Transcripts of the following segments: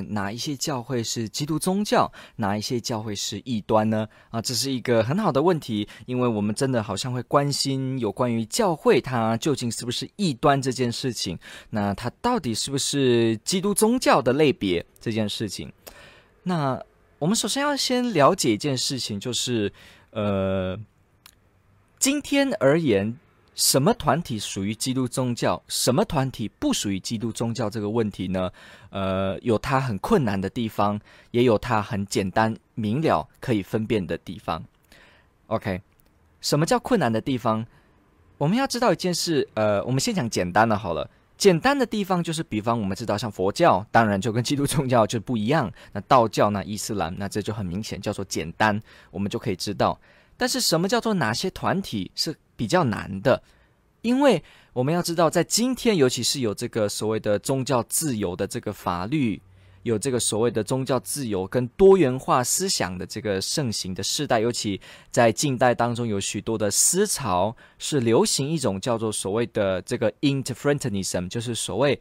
哪一些教会是基督宗教？哪一些教会是异端呢？啊，这是一个很好的问题，因为我们真的好像会关心有关于教会它究竟是不是异端这件事情。那它到底是不是基督宗教的类别这件事情？那我们首先要先了解一件事情，就是呃，今天而言。什么团体属于基督宗教？什么团体不属于基督宗教？这个问题呢？呃，有它很困难的地方，也有它很简单明了可以分辨的地方。OK，什么叫困难的地方？我们要知道一件事。呃，我们先讲简单的好了。简单的地方就是，比方我们知道，像佛教，当然就跟基督宗教就不一样。那道教呢？伊斯兰，那这就很明显叫做简单，我们就可以知道。但是什么叫做哪些团体是比较难的？因为我们要知道，在今天，尤其是有这个所谓的宗教自由的这个法律，有这个所谓的宗教自由跟多元化思想的这个盛行的时代，尤其在近代当中，有许多的思潮是流行一种叫做所谓的这个 indifferentism，就是所谓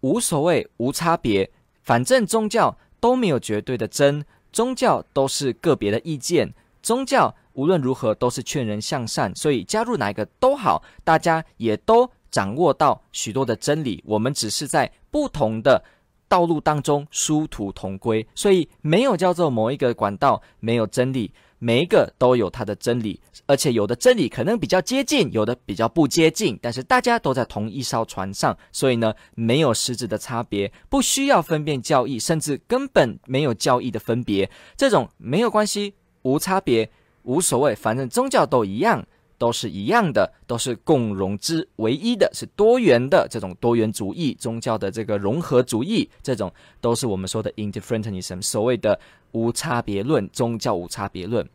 无所谓、无差别，反正宗教都没有绝对的真，宗教都是个别的意见，宗教。无论如何都是劝人向善，所以加入哪一个都好，大家也都掌握到许多的真理。我们只是在不同的道路当中殊途同归，所以没有叫做某一个管道没有真理，每一个都有它的真理，而且有的真理可能比较接近，有的比较不接近，但是大家都在同一艘船上，所以呢，没有实质的差别，不需要分辨教义，甚至根本没有教义的分别，这种没有关系，无差别。无所谓，反正宗教都一样，都是一样的，都是共融之唯一的，是多元的这种多元主义，宗教的这个融合主义，这种都是我们说的 indifferentism，所谓的无差别论，宗教无差别论。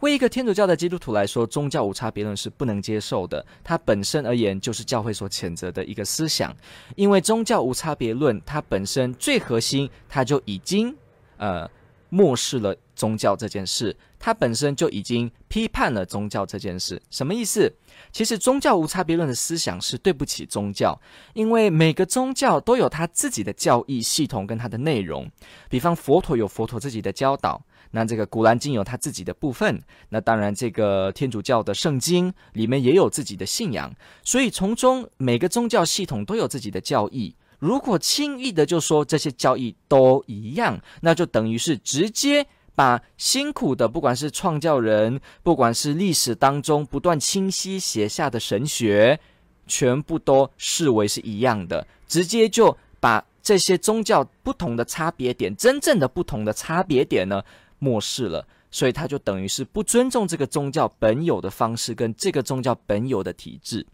为一个天主教的基督徒来说，宗教无差别论是不能接受的，它本身而言就是教会所谴责的一个思想，因为宗教无差别论它本身最核心，它就已经呃。漠视了宗教这件事，它本身就已经批判了宗教这件事。什么意思？其实宗教无差别论的思想是对不起宗教，因为每个宗教都有他自己的教义系统跟它的内容。比方佛陀有佛陀自己的教导，那这个古兰经有他自己的部分，那当然这个天主教的圣经里面也有自己的信仰，所以从中每个宗教系统都有自己的教义。如果轻易的就说这些教义都一样，那就等于是直接把辛苦的，不管是创教人，不管是历史当中不断清晰写下的神学，全部都视为是一样的，直接就把这些宗教不同的差别点，真正的不同的差别点呢，漠视了，所以他就等于是不尊重这个宗教本有的方式跟这个宗教本有的体制。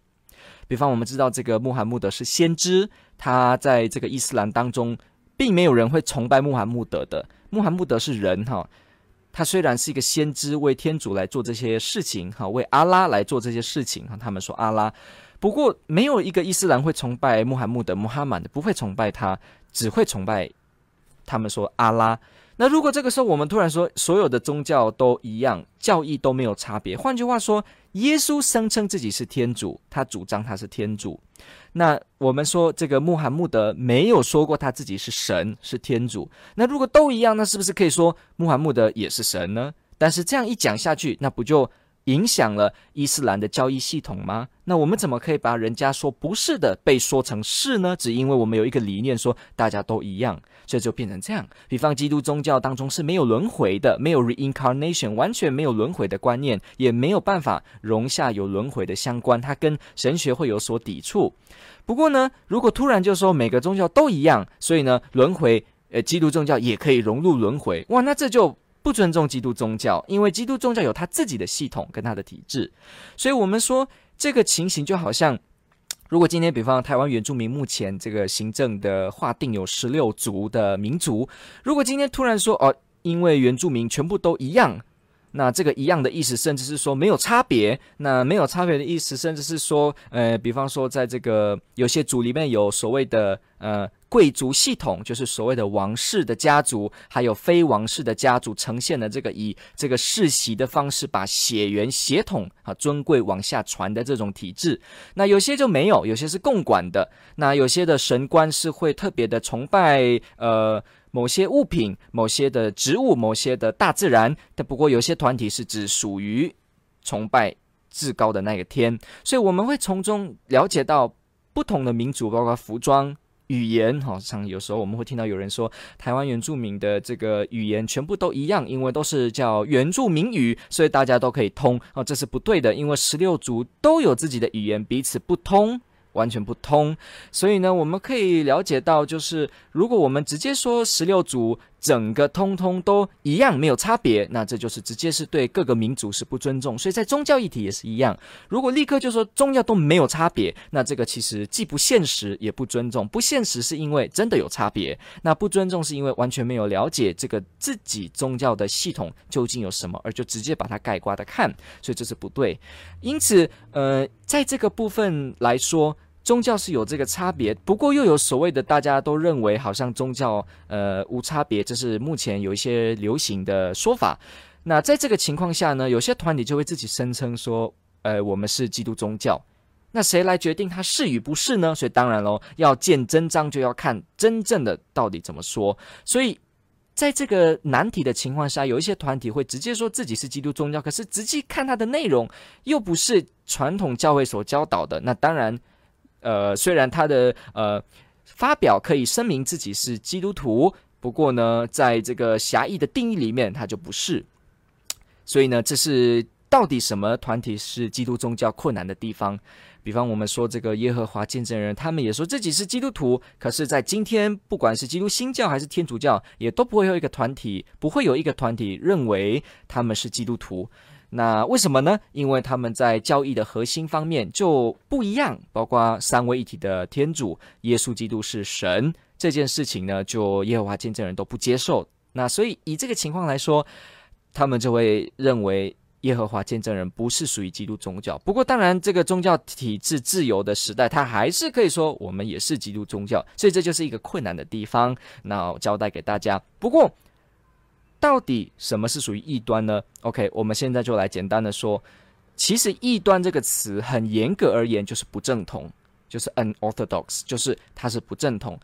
比方，我们知道这个穆罕默德是先知，他在这个伊斯兰当中，并没有人会崇拜穆罕默德的。穆罕默德是人哈，他虽然是一个先知，为天主来做这些事情哈，为阿拉来做这些事情哈。他们说阿拉，不过没有一个伊斯兰会崇拜穆罕默德，穆罕默德不会崇拜他，只会崇拜他们说阿拉。那如果这个时候我们突然说所有的宗教都一样，教义都没有差别，换句话说，耶稣声称自己是天主，他主张他是天主。那我们说这个穆罕默德没有说过他自己是神，是天主。那如果都一样，那是不是可以说穆罕默德也是神呢？但是这样一讲下去，那不就影响了伊斯兰的教义系统吗？那我们怎么可以把人家说不是的被说成是呢？只因为我们有一个理念说大家都一样。这就变成这样。比方，基督宗教当中是没有轮回的，没有 reincarnation，完全没有轮回的观念，也没有办法容下有轮回的相关，它跟神学会有所抵触。不过呢，如果突然就说每个宗教都一样，所以呢，轮回，呃，基督宗教也可以融入轮回，哇，那这就不尊重基督宗教，因为基督宗教有它自己的系统跟它的体制。所以我们说这个情形就好像。如果今天，比方台湾原住民目前这个行政的划定有十六族的民族，如果今天突然说哦，因为原住民全部都一样，那这个一样的意思，甚至是说没有差别。那没有差别的意思，甚至是说，呃，比方说，在这个有些族里面有所谓的呃贵族系统，就是所谓的王室的家族，还有非王室的家族，呈现了这个以这个世袭的方式，把血缘血统啊尊贵往下传的这种体制。那有些就没有，有些是共管的。那有些的神官是会特别的崇拜，呃。某些物品、某些的植物、某些的大自然，但不过有些团体是只属于崇拜至高的那个天，所以我们会从中了解到不同的民族，包括服装、语言。好像有时候我们会听到有人说，台湾原住民的这个语言全部都一样，因为都是叫原住民语，所以大家都可以通。哦，这是不对的，因为十六族都有自己的语言，彼此不通。完全不通，所以呢，我们可以了解到，就是如果我们直接说十六族整个通通都一样，没有差别，那这就是直接是对各个民族是不尊重。所以在宗教议题也是一样，如果立刻就说宗教都没有差别，那这个其实既不现实也不尊重。不现实是因为真的有差别，那不尊重是因为完全没有了解这个自己宗教的系统究竟有什么，而就直接把它盖刮的看，所以这是不对。因此，呃，在这个部分来说。宗教是有这个差别，不过又有所谓的大家都认为好像宗教呃无差别，这是目前有一些流行的说法。那在这个情况下呢，有些团体就会自己声称说，呃，我们是基督宗教。那谁来决定它是与不是呢？所以当然喽，要见真章就要看真正的到底怎么说。所以在这个难题的情况下，有一些团体会直接说自己是基督宗教，可是直接看它的内容又不是传统教会所教导的。那当然。呃，虽然他的呃发表可以声明自己是基督徒，不过呢，在这个狭义的定义里面，他就不是。所以呢，这是到底什么团体是基督宗教困难的地方？比方我们说这个耶和华见证人，他们也说自己是基督徒，可是，在今天，不管是基督新教还是天主教，也都不会有一个团体，不会有一个团体认为他们是基督徒。那为什么呢？因为他们在教义的核心方面就不一样，包括三位一体的天主、耶稣基督是神这件事情呢，就耶和华见证人都不接受。那所以以这个情况来说，他们就会认为耶和华见证人不是属于基督宗教。不过当然，这个宗教体制自由的时代，他还是可以说我们也是基督宗教。所以这就是一个困难的地方。那我交代给大家。不过。到底什么是属于异端呢？OK，我们现在就来简单的说，其实异端这个词很严格而言就是不正统，就是 unorthodox，就是它是不正统。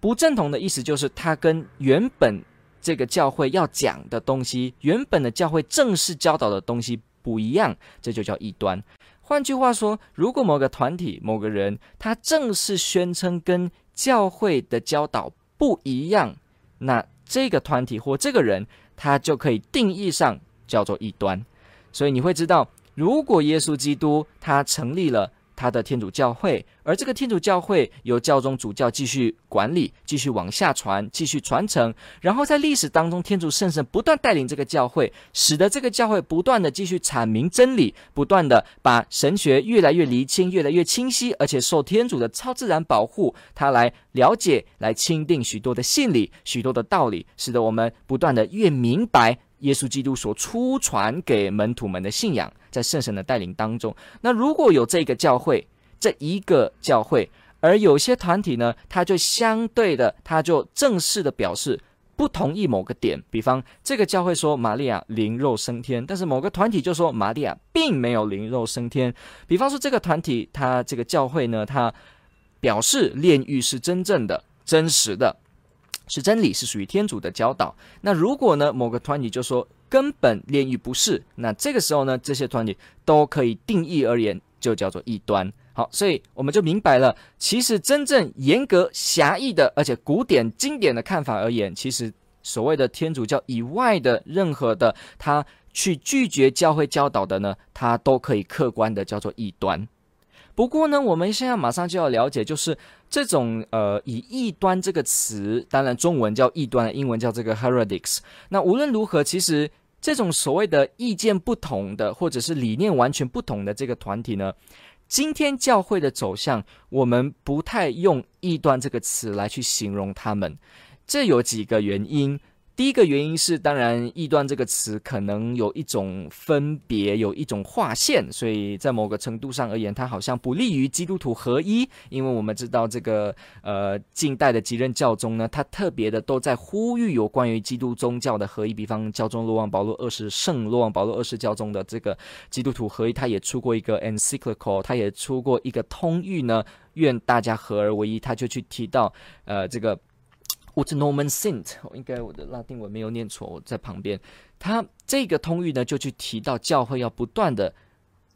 不正统的意思就是它跟原本这个教会要讲的东西，原本的教会正式教导的东西不一样，这就叫异端。换句话说，如果某个团体、某个人他正式宣称跟教会的教导不一样，那这个团体或这个人，他就可以定义上叫做异端。所以你会知道，如果耶稣基督他成立了。他的天主教会，而这个天主教会由教宗主教继续管理，继续往下传，继续传承。然后在历史当中，天主圣神不断带领这个教会，使得这个教会不断的继续阐明真理，不断的把神学越来越厘清，越来越清晰，而且受天主的超自然保护，他来了解、来钦定许多的信理、许多的道理，使得我们不断的越明白。耶稣基督所初传给门徒们的信仰，在圣神的带领当中，那如果有这个教会，这一个教会，而有些团体呢，他就相对的，他就正式的表示不同意某个点，比方这个教会说玛利亚灵肉升天，但是某个团体就说玛利亚并没有灵肉升天。比方说这个团体，他这个教会呢，他表示炼狱是真正的、真实的。是真理，是属于天主的教导。那如果呢，某个团体就说根本炼狱不是，那这个时候呢，这些团体都可以定义而言，就叫做异端。好，所以我们就明白了，其实真正严格狭义的，而且古典经典的看法而言，其实所谓的天主教以外的任何的，他去拒绝教会教导的呢，他都可以客观的叫做异端。不过呢，我们现在马上就要了解，就是这种呃，以异端这个词，当然中文叫异端，英文叫这个 heretics。那无论如何，其实这种所谓的意见不同的，或者是理念完全不同的这个团体呢，今天教会的走向，我们不太用异端这个词来去形容他们。这有几个原因。第一个原因是，当然异端这个词可能有一种分别，有一种划线，所以在某个程度上而言，它好像不利于基督徒合一。因为我们知道这个呃近代的几任教宗呢，他特别的都在呼吁有关于基督宗教的合一，比方教宗若望保罗二世圣若望保罗二世教宗的这个基督徒合一，他也出过一个 encyclical，他也出过一个通谕呢，愿大家合而为一，他就去提到呃这个。Ut nomen sint，应该我的拉丁文没有念错，我在旁边。他这个通谕呢，就去提到教会要不断的。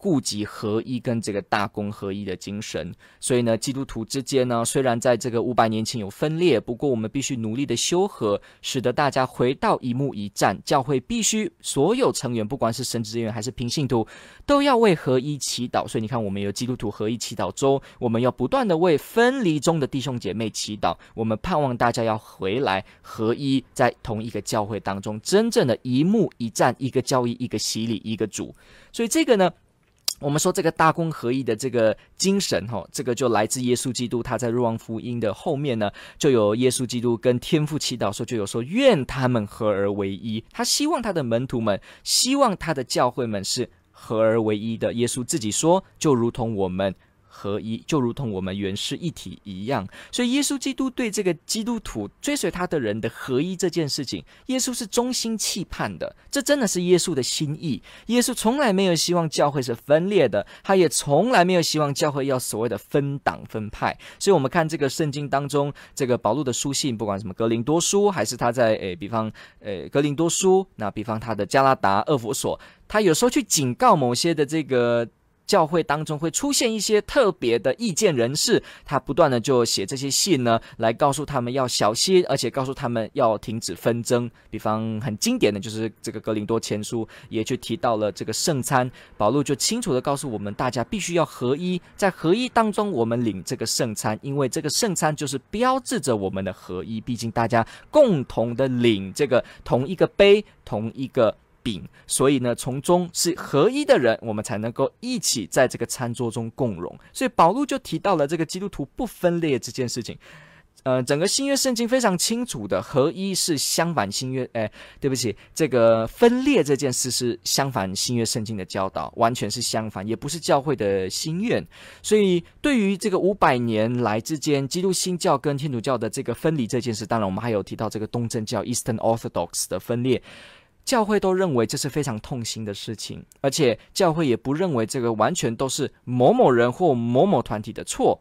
顾及合一跟这个大公合一的精神，所以呢，基督徒之间呢，虽然在这个五百年前有分裂，不过我们必须努力的修和，使得大家回到一目一战。教会必须所有成员，不管是神职人员还是平信徒，都要为合一祈祷。所以你看，我们有基督徒合一祈祷周，我们要不断的为分离中的弟兄姐妹祈祷。我们盼望大家要回来合一，在同一个教会当中，真正的一目一战，一个教义，一个洗礼，一个主。所以这个呢。我们说这个大公合一的这个精神，哈，这个就来自耶稣基督。他在若望福音的后面呢，就有耶稣基督跟天父祈祷说，就有说愿他们合而为一。他希望他的门徒们，希望他的教会们是合而为一的。耶稣自己说，就如同我们。合一就如同我们原是一体一样，所以耶稣基督对这个基督徒追随他的人的合一这件事情，耶稣是衷心期盼的。这真的是耶稣的心意。耶稣从来没有希望教会是分裂的，他也从来没有希望教会要所谓的分党分派。所以，我们看这个圣经当中，这个保禄的书信，不管什么格林多书，还是他在诶，比方诶格林多书，那比方他的加拉达、厄弗所，他有时候去警告某些的这个。教会当中会出现一些特别的意见人士，他不断的就写这些信呢，来告诉他们要小心，而且告诉他们要停止纷争。比方很经典的就是这个格林多前书，也就提到了这个圣餐，保罗就清楚的告诉我们，大家必须要合一，在合一当中，我们领这个圣餐，因为这个圣餐就是标志着我们的合一，毕竟大家共同的领这个同一个杯，同一个。饼，所以呢，从中是合一的人，我们才能够一起在这个餐桌中共荣。所以保禄就提到了这个基督徒不分裂这件事情。呃，整个新约圣经非常清楚的，合一是相反新约。哎，对不起，这个分裂这件事是相反新约圣经的教导，完全是相反，也不是教会的心愿。所以，对于这个五百年来之间基督新教跟天主教的这个分离这件事，当然我们还有提到这个东正教 （Eastern Orthodox） 的分裂。教会都认为这是非常痛心的事情，而且教会也不认为这个完全都是某某人或某某团体的错。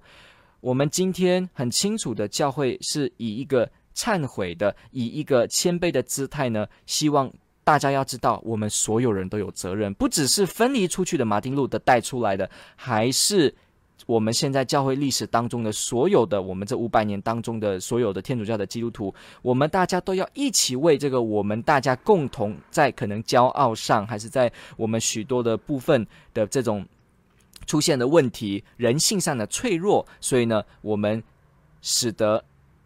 我们今天很清楚的，教会是以一个忏悔的、以一个谦卑的姿态呢，希望大家要知道，我们所有人都有责任，不只是分离出去的马丁路德带出来的，还是。我们现在教会历史当中的所有的，我们这五百年当中的所有的天主教的基督徒，我们大家都要一起为这个我们大家共同在可能骄傲上，还是在我们许多的部分的这种出现的问题，人性上的脆弱，所以呢，我们使得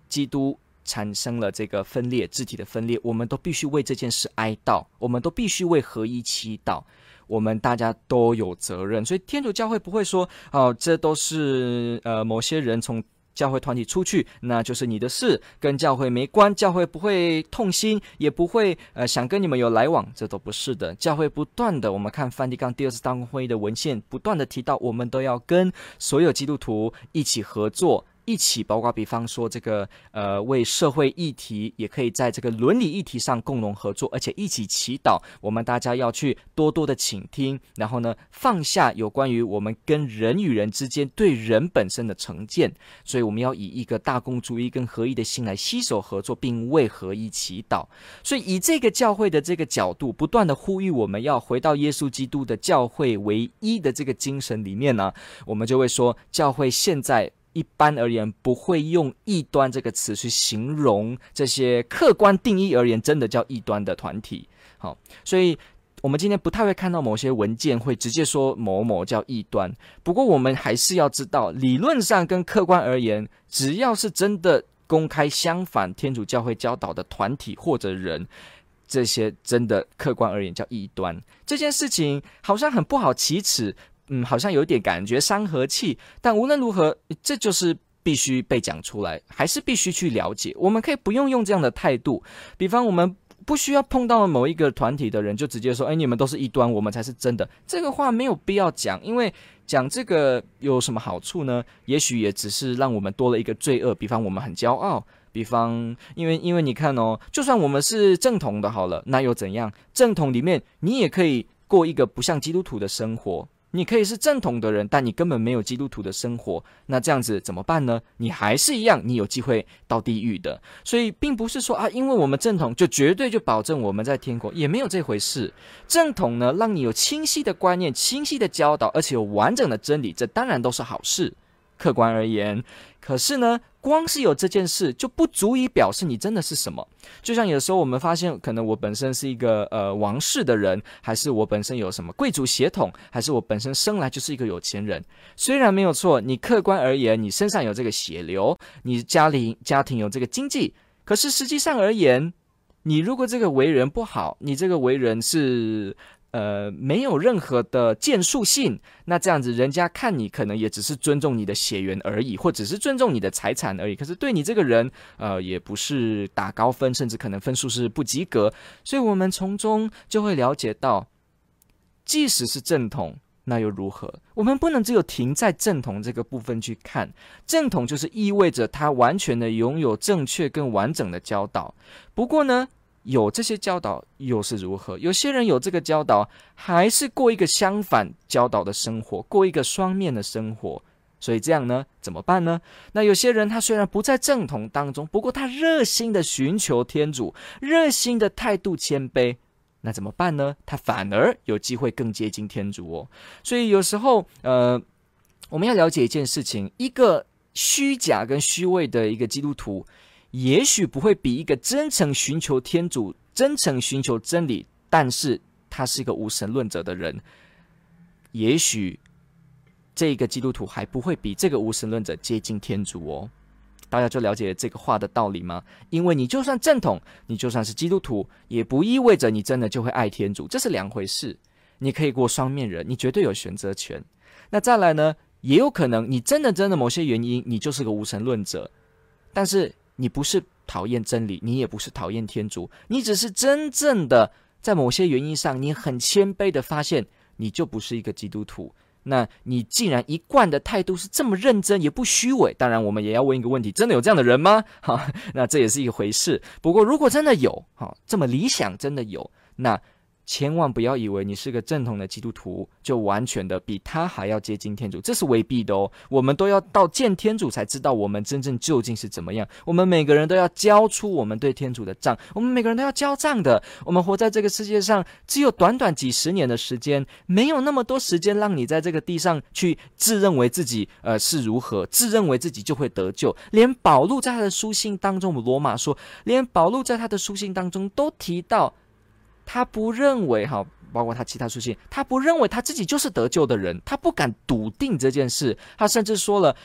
基督产生了这个分裂，肢体的分裂，我们都必须为这件事哀悼，我们都必须为合一祈祷。我们大家都有责任，所以天主教会不会说哦，这都是呃某些人从教会团体出去，那就是你的事，跟教会没关，教会不会痛心，也不会呃想跟你们有来往，这都不是的。教会不断的，我们看梵蒂冈第二次大公会议的文献，不断的提到，我们都要跟所有基督徒一起合作。一起，包括比方说这个，呃，为社会议题，也可以在这个伦理议题上共同合作，而且一起祈祷。我们大家要去多多的倾听，然后呢，放下有关于我们跟人与人之间对人本身的成见。所以，我们要以一个大公主义跟合一的心来携手合作，并为合一祈祷。所以，以这个教会的这个角度，不断的呼吁我们要回到耶稣基督的教会唯一的这个精神里面呢，我们就会说，教会现在。一般而言，不会用异端这个词去形容这些客观定义而言真的叫异端的团体。好，所以我们今天不太会看到某些文件会直接说某某叫异端。不过，我们还是要知道，理论上跟客观而言，只要是真的公开相反天主教会教导的团体或者人，这些真的客观而言叫异端。这件事情好像很不好启齿。嗯，好像有点感觉伤和气，但无论如何，这就是必须被讲出来，还是必须去了解。我们可以不用用这样的态度，比方我们不需要碰到某一个团体的人就直接说，哎，你们都是异端，我们才是真的。这个话没有必要讲，因为讲这个有什么好处呢？也许也只是让我们多了一个罪恶。比方我们很骄傲，比方因为因为你看哦，就算我们是正统的，好了，那又怎样？正统里面你也可以过一个不像基督徒的生活。你可以是正统的人，但你根本没有基督徒的生活，那这样子怎么办呢？你还是一样，你有机会到地狱的。所以并不是说啊，因为我们正统就绝对就保证我们在天国，也没有这回事。正统呢，让你有清晰的观念、清晰的教导，而且有完整的真理，这当然都是好事。客观而言，可是呢，光是有这件事就不足以表示你真的是什么。就像有时候我们发现，可能我本身是一个呃王室的人，还是我本身有什么贵族血统，还是我本身生来就是一个有钱人。虽然没有错，你客观而言，你身上有这个血流，你家里家庭有这个经济，可是实际上而言，你如果这个为人不好，你这个为人是。呃，没有任何的建树性，那这样子，人家看你可能也只是尊重你的血缘而已，或只是尊重你的财产而已。可是对你这个人，呃，也不是打高分，甚至可能分数是不及格。所以，我们从中就会了解到，即使是正统，那又如何？我们不能只有停在正统这个部分去看。正统就是意味着他完全的拥有正确跟完整的教导。不过呢，有这些教导又是如何？有些人有这个教导，还是过一个相反教导的生活，过一个双面的生活。所以这样呢，怎么办呢？那有些人他虽然不在正统当中，不过他热心的寻求天主，热心的态度谦卑，那怎么办呢？他反而有机会更接近天主哦。所以有时候，呃，我们要了解一件事情：一个虚假跟虚伪的一个基督徒。也许不会比一个真诚寻求天主、真诚寻求真理，但是他是一个无神论者的人，也许这个基督徒还不会比这个无神论者接近天主哦。大家就了解这个话的道理吗？因为你就算正统，你就算是基督徒，也不意味着你真的就会爱天主，这是两回事。你可以过双面人，你绝对有选择权。那再来呢，也有可能你真的真的某些原因，你就是个无神论者，但是。你不是讨厌真理，你也不是讨厌天主，你只是真正的在某些原因上，你很谦卑的发现，你就不是一个基督徒。那你既然一贯的态度是这么认真，也不虚伪，当然我们也要问一个问题：真的有这样的人吗？哈，那这也是一回事。不过如果真的有，哈，这么理想真的有，那。千万不要以为你是个正统的基督徒，就完全的比他还要接近天主，这是未必的哦。我们都要到见天主才知道我们真正究竟是怎么样。我们每个人都要交出我们对天主的账，我们每个人都要交账的。我们活在这个世界上，只有短短几十年的时间，没有那么多时间让你在这个地上去自认为自己呃是如何，自认为自己就会得救。连保禄在他的书信当中，我们罗马说，连保禄在他的书信当中都提到。他不认为哈，包括他其他书信，他不认为他自己就是得救的人，他不敢笃定这件事。他甚至说了，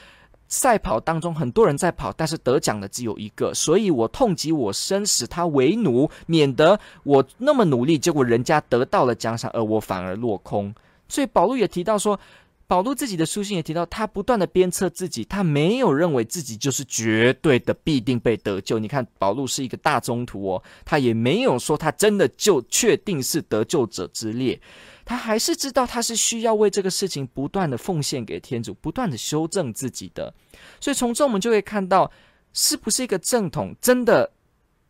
赛跑当中很多人在跑，但是得奖的只有一个，所以我痛击我身，使他为奴，免得我那么努力，结果人家得到了奖赏，而我反而落空。所以保罗也提到说。保禄自己的书信也提到，他不断的鞭策自己，他没有认为自己就是绝对的必定被得救。你看，保禄是一个大宗徒哦，他也没有说他真的就确定是得救者之列，他还是知道他是需要为这个事情不断的奉献给天主，不断的修正自己的。所以从这我们就会看到，是不是一个正统，真的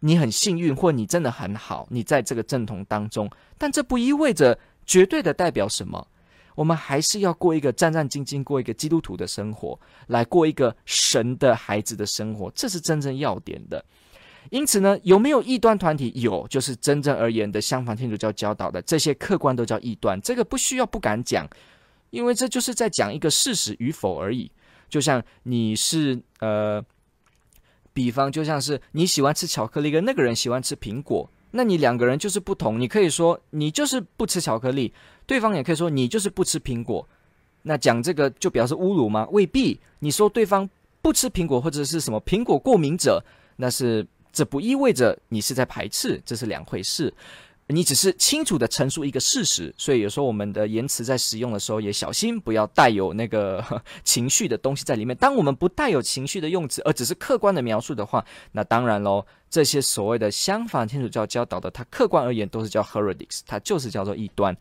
你很幸运，或你真的很好，你在这个正统当中，但这不意味着绝对的代表什么。我们还是要过一个战战兢兢过一个基督徒的生活，来过一个神的孩子的生活，这是真正要点的。因此呢，有没有异端团体？有，就是真正而言的相反天主教教导的这些客观都叫异端，这个不需要不敢讲，因为这就是在讲一个事实与否而已。就像你是呃，比方就像是你喜欢吃巧克力，跟那个人喜欢吃苹果。那你两个人就是不同，你可以说你就是不吃巧克力，对方也可以说你就是不吃苹果。那讲这个就表示侮辱吗？未必。你说对方不吃苹果或者是什么苹果过敏者，那是这不意味着你是在排斥，这是两回事。你只是清楚地陈述一个事实，所以有时候我们的言辞在使用的时候也小心，不要带有那个 情绪的东西在里面。当我们不带有情绪的用词，而只是客观的描述的话，那当然喽，这些所谓的相反天主教教导的，它客观而言都是叫 heretics，它就是叫做异端。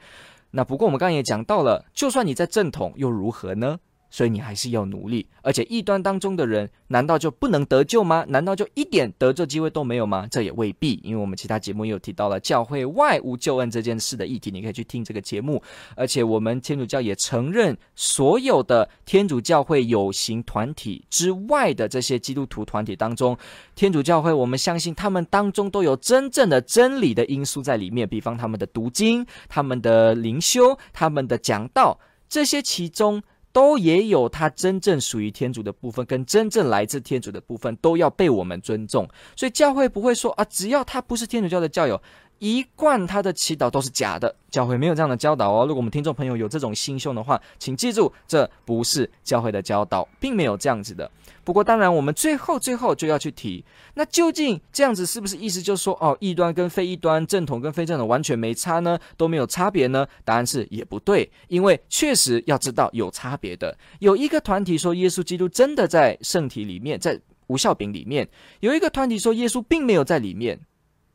那不过我们刚刚也讲到了，就算你在正统又如何呢？所以你还是要努力，而且异端当中的人难道就不能得救吗？难道就一点得救机会都没有吗？这也未必，因为我们其他节目也有提到了教会外无救恩这件事的议题，你可以去听这个节目。而且我们天主教也承认，所有的天主教会有形团体之外的这些基督徒团体当中，天主教会我们相信他们当中都有真正的真理的因素在里面，比方他们的读经、他们的灵修、他们的讲道，这些其中。都也有他真正属于天主的部分，跟真正来自天主的部分，都要被我们尊重。所以教会不会说啊，只要他不是天主教的教友，一贯他的祈祷都是假的。教会没有这样的教导哦。如果我们听众朋友有这种心胸的话，请记住，这不是教会的教导，并没有这样子的。不过，当然，我们最后最后就要去提，那究竟这样子是不是意思就是说，哦，异端跟非异端，正统跟非正统完全没差呢？都没有差别呢？答案是也不对，因为确实要知道有差别的。有一个团体说耶稣基督真的在圣体里面，在无效饼里面；有一个团体说耶稣并没有在里面。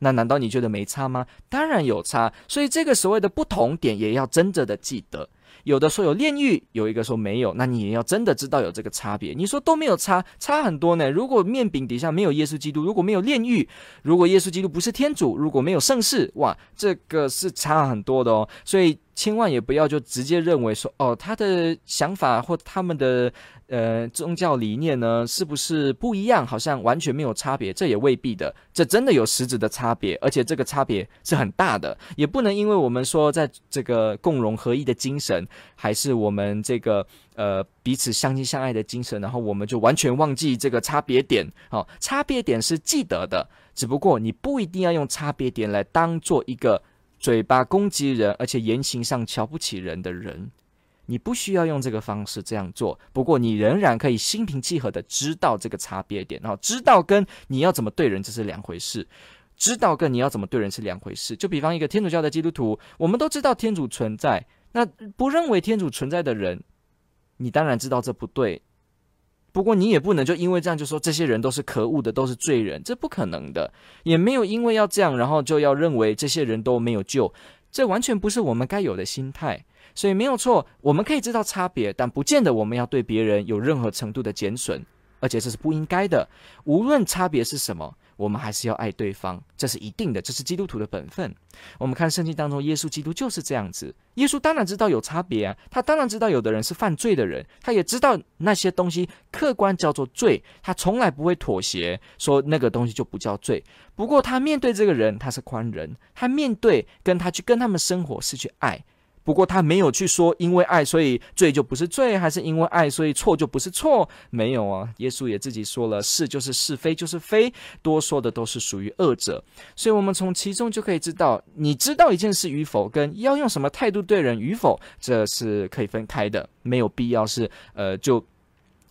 那难道你觉得没差吗？当然有差。所以这个所谓的不同点也要真正的记得。有的说有炼狱，有一个说没有，那你也要真的知道有这个差别。你说都没有差，差很多呢。如果面饼底下没有耶稣基督，如果没有炼狱，如果耶稣基督不是天主，如果没有圣事，哇，这个是差很多的哦。所以千万也不要就直接认为说，哦，他的想法或他们的。呃，宗教理念呢，是不是不一样？好像完全没有差别，这也未必的。这真的有实质的差别，而且这个差别是很大的。也不能因为我们说在这个共融合一的精神，还是我们这个呃彼此相亲相爱的精神，然后我们就完全忘记这个差别点。好、哦，差别点是记得的，只不过你不一定要用差别点来当做一个嘴巴攻击人，而且言行上瞧不起人的人。你不需要用这个方式这样做，不过你仍然可以心平气和的知道这个差别点，然后知道跟你要怎么对人这是两回事，知道跟你要怎么对人是两回事。就比方一个天主教的基督徒，我们都知道天主存在，那不认为天主存在的人，你当然知道这不对，不过你也不能就因为这样就说这些人都是可恶的，都是罪人，这不可能的，也没有因为要这样，然后就要认为这些人都没有救，这完全不是我们该有的心态。所以没有错，我们可以知道差别，但不见得我们要对别人有任何程度的减损，而且这是不应该的。无论差别是什么，我们还是要爱对方，这是一定的，这是基督徒的本分。我们看圣经当中，耶稣基督就是这样子。耶稣当然知道有差别啊，他当然知道有的人是犯罪的人，他也知道那些东西客观叫做罪，他从来不会妥协，说那个东西就不叫罪。不过他面对这个人，他是宽仁，他面对跟他去跟他们生活是去爱。不过他没有去说，因为爱所以罪就不是罪，还是因为爱所以错就不是错？没有啊，耶稣也自己说了，是就是是，非就是非，多说的都是属于恶者。所以，我们从其中就可以知道，你知道一件事与否，跟要用什么态度对人与否，这是可以分开的，没有必要是呃就。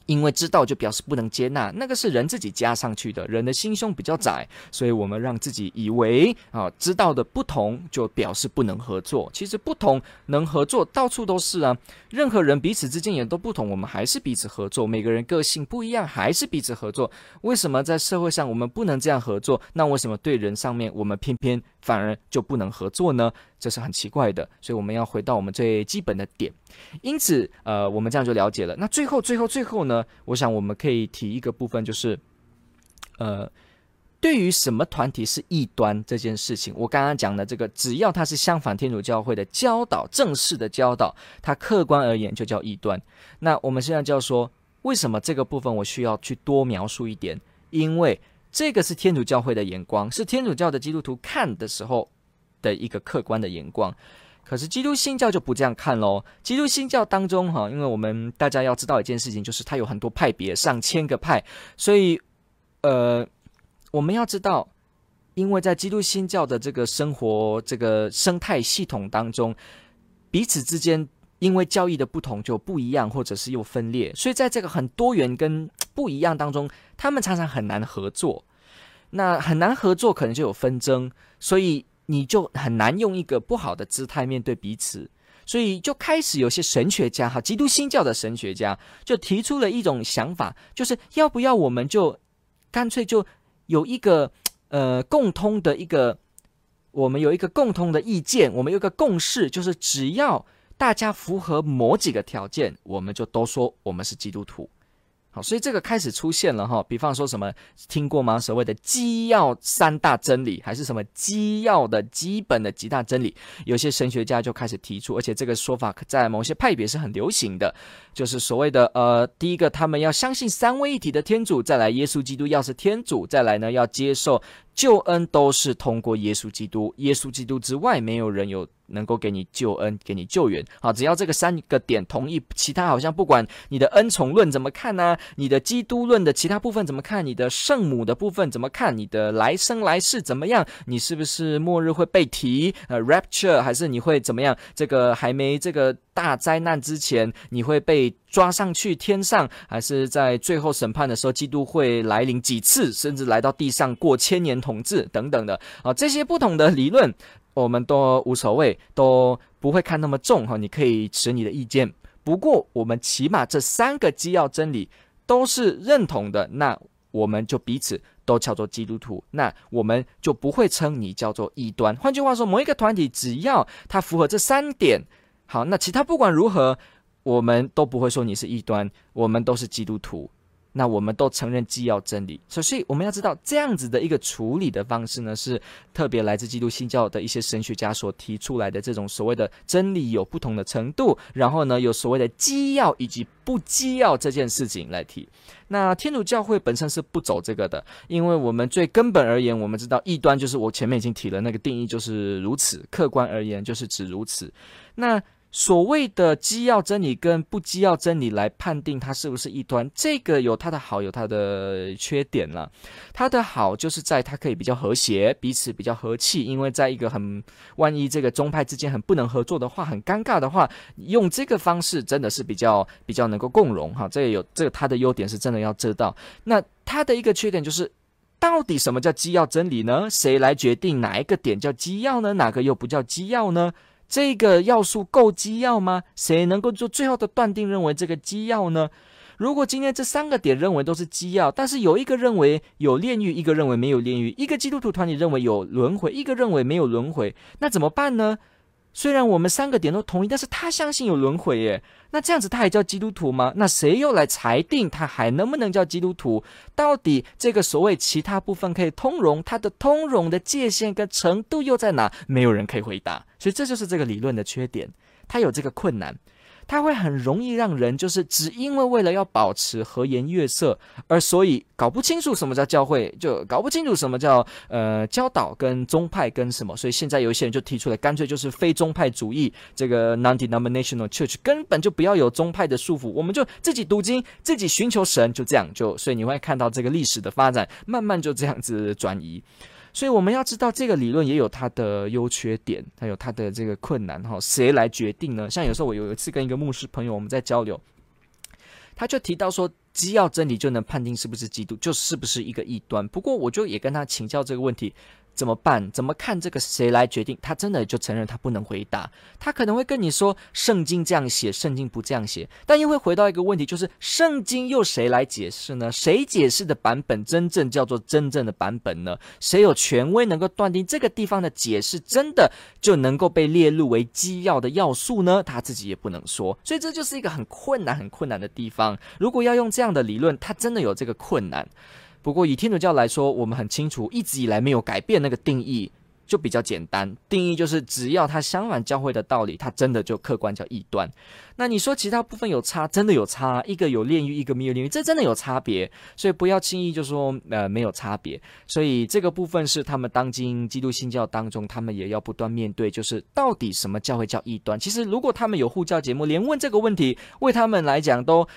因为知道就表示不能接纳，那个是人自己加上去的。人的心胸比较窄，所以我们让自己以为啊，知道的不同就表示不能合作。其实不同能合作，到处都是啊。任何人彼此之间也都不同，我们还是彼此合作。每个人个性不一样，还是彼此合作。为什么在社会上我们不能这样合作？那为什么对人上面我们偏偏反而就不能合作呢？这是很奇怪的。所以我们要回到我们最基本的点。因此，呃，我们这样就了解了。那最后，最后，最后呢？我想我们可以提一个部分，就是，呃，对于什么团体是异端这件事情，我刚刚讲的这个，只要它是相反天主教会的教导，正式的教导，它客观而言就叫异端。那我们现在就要说，为什么这个部分我需要去多描述一点？因为这个是天主教会的眼光，是天主教的基督徒看的时候的一个客观的眼光。可是基督新教就不这样看喽。基督新教当中，哈，因为我们大家要知道一件事情，就是它有很多派别，上千个派，所以，呃，我们要知道，因为在基督新教的这个生活这个生态系统当中，彼此之间因为教义的不同就不一样，或者是又分裂，所以在这个很多元跟不一样当中，他们常常很难合作。那很难合作，可能就有纷争，所以。你就很难用一个不好的姿态面对彼此，所以就开始有些神学家哈，基督新教的神学家就提出了一种想法，就是要不要我们就干脆就有一个呃共通的一个，我们有一个共通的意见，我们有一个共识，就是只要大家符合某几个条件，我们就都说我们是基督徒。好，所以这个开始出现了哈，比方说什么听过吗？所谓的基要三大真理，还是什么基要的基本的几大真理？有些神学家就开始提出，而且这个说法在某些派别是很流行的，就是所谓的呃，第一个他们要相信三位一体的天主，再来耶稣基督要是天主，再来呢要接受救恩都是通过耶稣基督，耶稣基督之外没有人有。能够给你救恩，给你救援，好，只要这个三个点同意，其他好像不管你的恩宠论怎么看呢、你的基督论的其他部分怎么看？你的圣母的部分怎么看？你的来生来世怎么样？你是不是末日会被提？呃，rapture 还是你会怎么样？这个还没这个大灾难之前，你会被抓上去天上，还是在最后审判的时候，基督会来临几次，甚至来到地上过千年统治等等的啊？这些不同的理论。我们都无所谓，都不会看那么重哈。你可以持你的意见，不过我们起码这三个基要真理都是认同的，那我们就彼此都叫做基督徒，那我们就不会称你叫做异端。换句话说，某一个团体只要它符合这三点，好，那其他不管如何，我们都不会说你是异端，我们都是基督徒。那我们都承认基要真理，所以我们要知道这样子的一个处理的方式呢，是特别来自基督新教的一些神学家所提出来的这种所谓的真理有不同的程度，然后呢，有所谓的基要以及不基要这件事情来提。那天主教会本身是不走这个的，因为我们最根本而言，我们知道异端就是我前面已经提了那个定义就是如此，客观而言就是指如此。那所谓的基要真理跟不基要真理来判定它是不是异端，这个有它的好，有它的缺点了。它的好就是在它可以比较和谐，彼此比较和气，因为在一个很万一这个宗派之间很不能合作的话，很尴尬的话，用这个方式真的是比较比较能够共荣哈。这个有这个它的优点是真的要知道。那它的一个缺点就是，到底什么叫基要真理呢？谁来决定哪一个点叫基要呢？哪个又不叫基要呢？这个要素够基要吗？谁能够做最后的断定，认为这个基要呢？如果今天这三个点认为都是基要，但是有一个认为有炼狱，一个认为没有炼狱，一个基督徒团体认为有轮回，一个认为没有轮回，那怎么办呢？虽然我们三个点都同意，但是他相信有轮回耶，那这样子他还叫基督徒吗？那谁又来裁定他还能不能叫基督徒？到底这个所谓其他部分可以通融，它的通融的界限跟程度又在哪？没有人可以回答，所以这就是这个理论的缺点，它有这个困难。它会很容易让人就是只因为为了要保持和颜悦色，而所以搞不清楚什么叫教会，就搞不清楚什么叫呃教导跟宗派跟什么，所以现在有一些人就提出来，干脆就是非宗派主义，这个 non-denominational church 根本就不要有宗派的束缚，我们就自己读经，自己寻求神，就这样就，所以你会看到这个历史的发展，慢慢就这样子转移。所以我们要知道，这个理论也有它的优缺点，还有它的这个困难哈。谁来决定呢？像有时候我有一次跟一个牧师朋友我们在交流，他就提到说，基要真理就能判定是不是基督，就是不是一个异端。不过我就也跟他请教这个问题。怎么办？怎么看这个？谁来决定？他真的就承认他不能回答。他可能会跟你说圣经这样写，圣经不这样写。但又会回到一个问题，就是圣经又谁来解释呢？谁解释的版本真正叫做真正的版本呢？谁有权威能够断定这个地方的解释真的就能够被列入为基要的要素呢？他自己也不能说。所以这就是一个很困难、很困难的地方。如果要用这样的理论，他真的有这个困难。不过以天主教来说，我们很清楚，一直以来没有改变那个定义，就比较简单。定义就是只要它相反教会的道理，它真的就客观叫异端。那你说其他部分有差，真的有差，一个有炼狱，一个没有炼狱，这真的有差别。所以不要轻易就说呃没有差别。所以这个部分是他们当今基督新教当中，他们也要不断面对，就是到底什么教会叫异端？其实如果他们有护教节目，连问这个问题，为他们来讲都。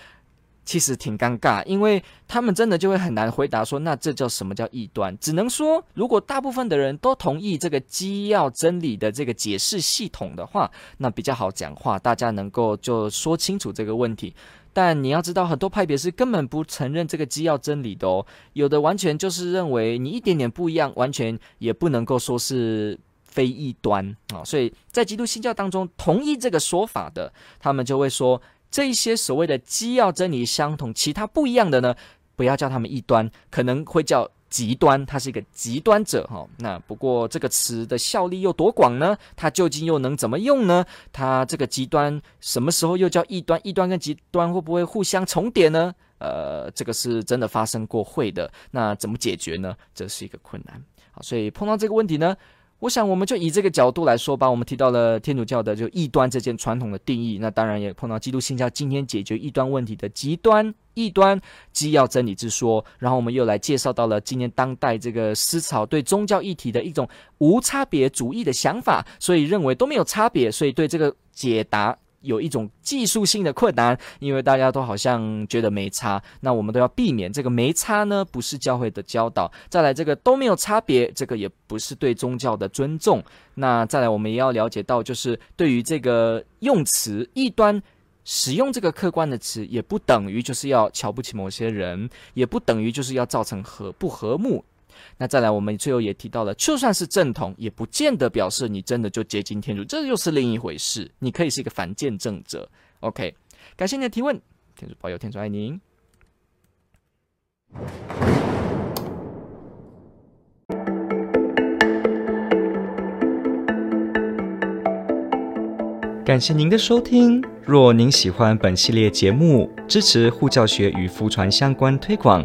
其实挺尴尬，因为他们真的就会很难回答说，那这叫什么叫异端？只能说，如果大部分的人都同意这个基要真理的这个解释系统的话，那比较好讲话，大家能够就说清楚这个问题。但你要知道，很多派别是根本不承认这个基要真理的哦，有的完全就是认为你一点点不一样，完全也不能够说是。非异端啊。所以在基督新教当中，同意这个说法的，他们就会说，这一些所谓的基要真理相同，其他不一样的呢，不要叫他们异端，可能会叫。极端，他是一个极端者哈。那不过这个词的效力又多广呢？它究竟又能怎么用呢？它这个极端什么时候又叫异端？异端跟极端会不会互相重叠呢？呃，这个是真的发生过会的。那怎么解决呢？这是一个困难。好，所以碰到这个问题呢，我想我们就以这个角度来说吧。我们提到了天主教的就异端这件传统的定义，那当然也碰到基督新教今天解决异端问题的极端。异端基要真理之说，然后我们又来介绍到了今天当代这个思潮对宗教议题的一种无差别主义的想法，所以认为都没有差别，所以对这个解答有一种技术性的困难，因为大家都好像觉得没差，那我们都要避免这个没差呢，不是教会的教导。再来这个都没有差别，这个也不是对宗教的尊重。那再来我们也要了解到，就是对于这个用词异端。使用这个客观的词，也不等于就是要瞧不起某些人，也不等于就是要造成和不和睦。那再来，我们最后也提到了，就算是正统，也不见得表示你真的就接近天主，这又是另一回事。你可以是一个反见证者。OK，感谢你的提问，天主保佑，天主爱您。感谢您的收听。若您喜欢本系列节目，支持护教学与福传相关推广，